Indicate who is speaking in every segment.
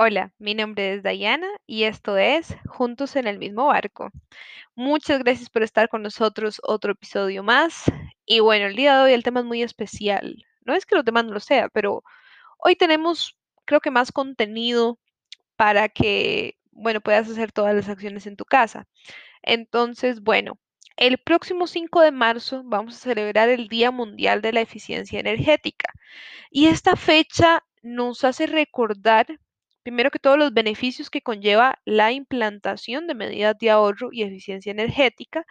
Speaker 1: Hola, mi nombre es Dayana y esto es Juntos en el mismo barco. Muchas gracias por estar con nosotros otro episodio más. Y bueno, el día de hoy el tema es muy especial. No es que los demás no lo sea, pero hoy tenemos creo que más contenido para que, bueno, puedas hacer todas las acciones en tu casa. Entonces, bueno, el próximo 5 de marzo vamos a celebrar el Día Mundial de la Eficiencia Energética. Y esta fecha nos hace recordar, primero que todos los beneficios que conlleva la implantación de medidas de ahorro y eficiencia energética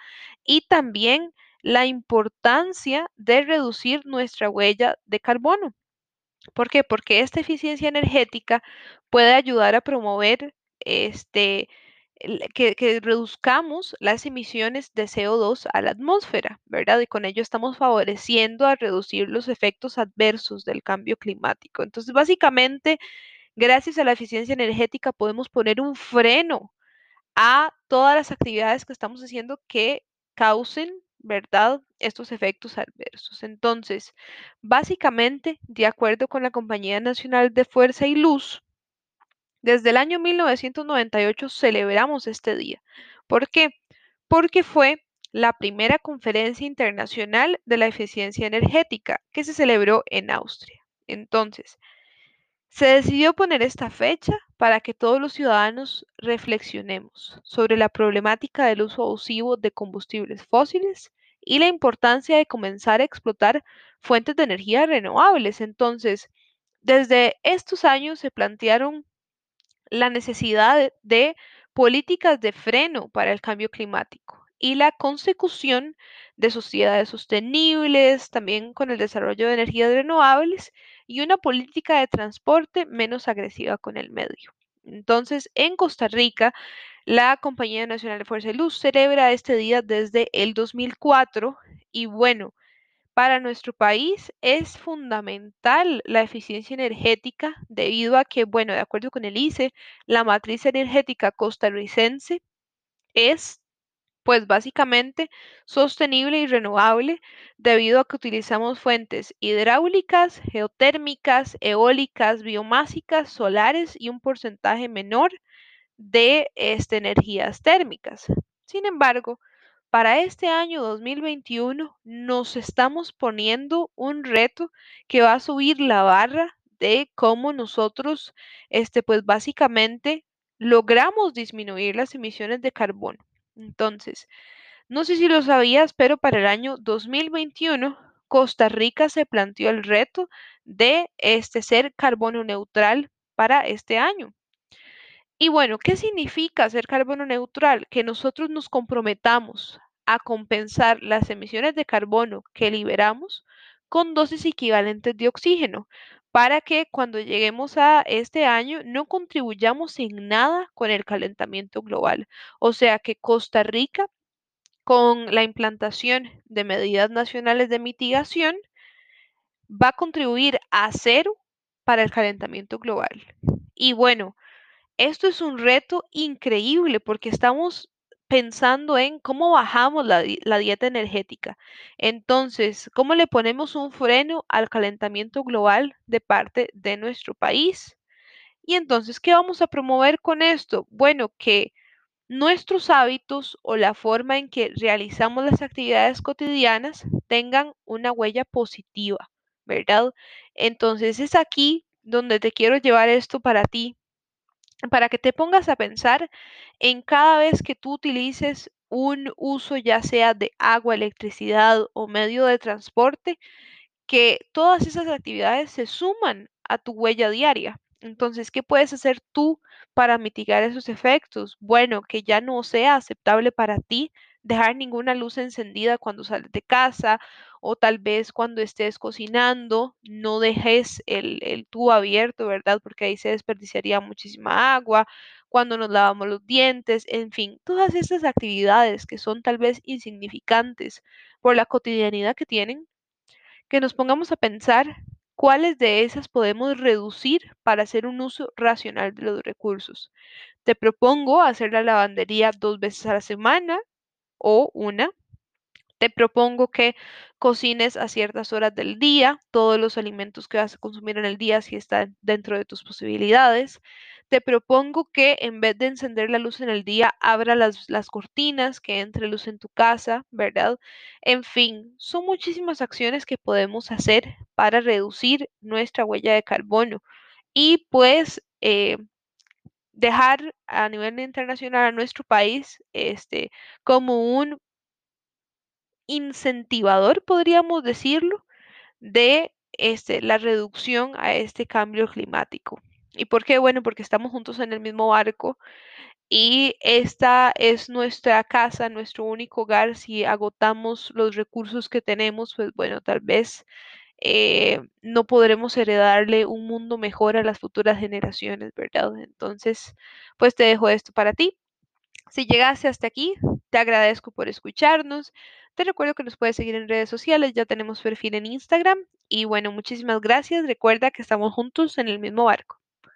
Speaker 1: y también la importancia de reducir nuestra huella de carbono. ¿Por qué? Porque esta eficiencia energética puede ayudar a promover este, que, que, reduzcamos las emisiones de CO2 a la atmósfera, ¿verdad? Y con ello estamos favoreciendo a reducir los efectos adversos del cambio climático. Entonces, básicamente, gracias a la eficiencia energética podemos poner un freno a todas las actividades que estamos haciendo que causen ¿verdad? Estos efectos adversos. Entonces, básicamente, de acuerdo con la Compañía Nacional de Fuerza y Luz, desde el año 1998 celebramos este día. ¿Por qué? Porque fue la primera conferencia internacional de la eficiencia energética que se celebró en Austria. Entonces, se decidió poner esta fecha para que todos los ciudadanos reflexionemos sobre la problemática del uso abusivo de combustibles fósiles y la importancia de comenzar a explotar fuentes de energía renovables. Entonces, desde estos años se plantearon la necesidad de políticas de freno para el cambio climático y la consecución de sociedades sostenibles, también con el desarrollo de energías renovables y una política de transporte menos agresiva con el medio. Entonces, en Costa Rica, la Compañía Nacional de Fuerza y Luz celebra este día desde el 2004 y bueno, para nuestro país es fundamental la eficiencia energética debido a que, bueno, de acuerdo con el ICE, la matriz energética costarricense es pues básicamente sostenible y renovable debido a que utilizamos fuentes hidráulicas, geotérmicas, eólicas, biomásicas, solares y un porcentaje menor de este, energías térmicas. Sin embargo, para este año 2021 nos estamos poniendo un reto que va a subir la barra de cómo nosotros, este, pues básicamente logramos disminuir las emisiones de carbono. Entonces, no sé si lo sabías, pero para el año 2021 Costa Rica se planteó el reto de este ser carbono neutral para este año. Y bueno, ¿qué significa ser carbono neutral? Que nosotros nos comprometamos a compensar las emisiones de carbono que liberamos con dosis equivalentes de oxígeno para que cuando lleguemos a este año no contribuyamos en nada con el calentamiento global. O sea que Costa Rica, con la implantación de medidas nacionales de mitigación, va a contribuir a cero para el calentamiento global. Y bueno, esto es un reto increíble porque estamos pensando en cómo bajamos la, dieta energética. Entonces, ¿cómo le ponemos un freno al calentamiento global de parte de nuestro país? Y entonces, ¿qué vamos a promover con esto? Bueno, que nuestros hábitos o la forma en que realizamos las actividades cotidianas tengan una huella positiva, ¿verdad? Entonces, es aquí donde te quiero llevar esto para ti, para que te pongas a pensar en cada vez que tú utilices un uso ya sea de agua, electricidad o medio de transporte, que todas esas actividades se suman a tu huella diaria. Entonces, ¿qué puedes hacer tú para mitigar esos efectos? Bueno, que ya no sea aceptable para ti dejar ninguna luz encendida cuando sales de casa o tal vez cuando estés cocinando, no dejes el, el tubo abierto, ¿verdad? Porque ahí se desperdiciaría muchísima agua, cuando nos lavamos los dientes, en fin, todas esas actividades que son tal vez insignificantes por la cotidianidad que tienen, que nos pongamos a pensar cuáles de esas podemos reducir para hacer un uso racional de los recursos. Te propongo hacer la lavandería dos veces a la semana o una. Te propongo que cocines a ciertas horas del día todos los alimentos que vas a consumir en el día si están dentro de tus posibilidades. te propongo que en vez de encender la luz en el día, abra las, las cortinas, que entre luz en tu casa, ¿verdad? En fin, son muchísimas acciones que podemos hacer para reducir nuestra huella de carbono y pues eh, dejar a nivel internacional a nuestro país este, como un incentivador, podríamos decirlo, de este, la reducción a este cambio climático. ¿Y por qué? Bueno, porque estamos juntos en el mismo barco y esta es nuestra casa, nuestro único hogar. Si agotamos los recursos que tenemos, pues bueno, tal vez eh, no podremos heredarle un mundo mejor a las futuras generaciones, ¿verdad? Entonces, pues te dejo esto para ti. Si llegaste hasta aquí, te agradezco por escucharnos. Te recuerdo que nos puedes seguir en redes sociales, ya tenemos perfil en Instagram. Y bueno, muchísimas gracias. Recuerda que estamos juntos en el mismo barco.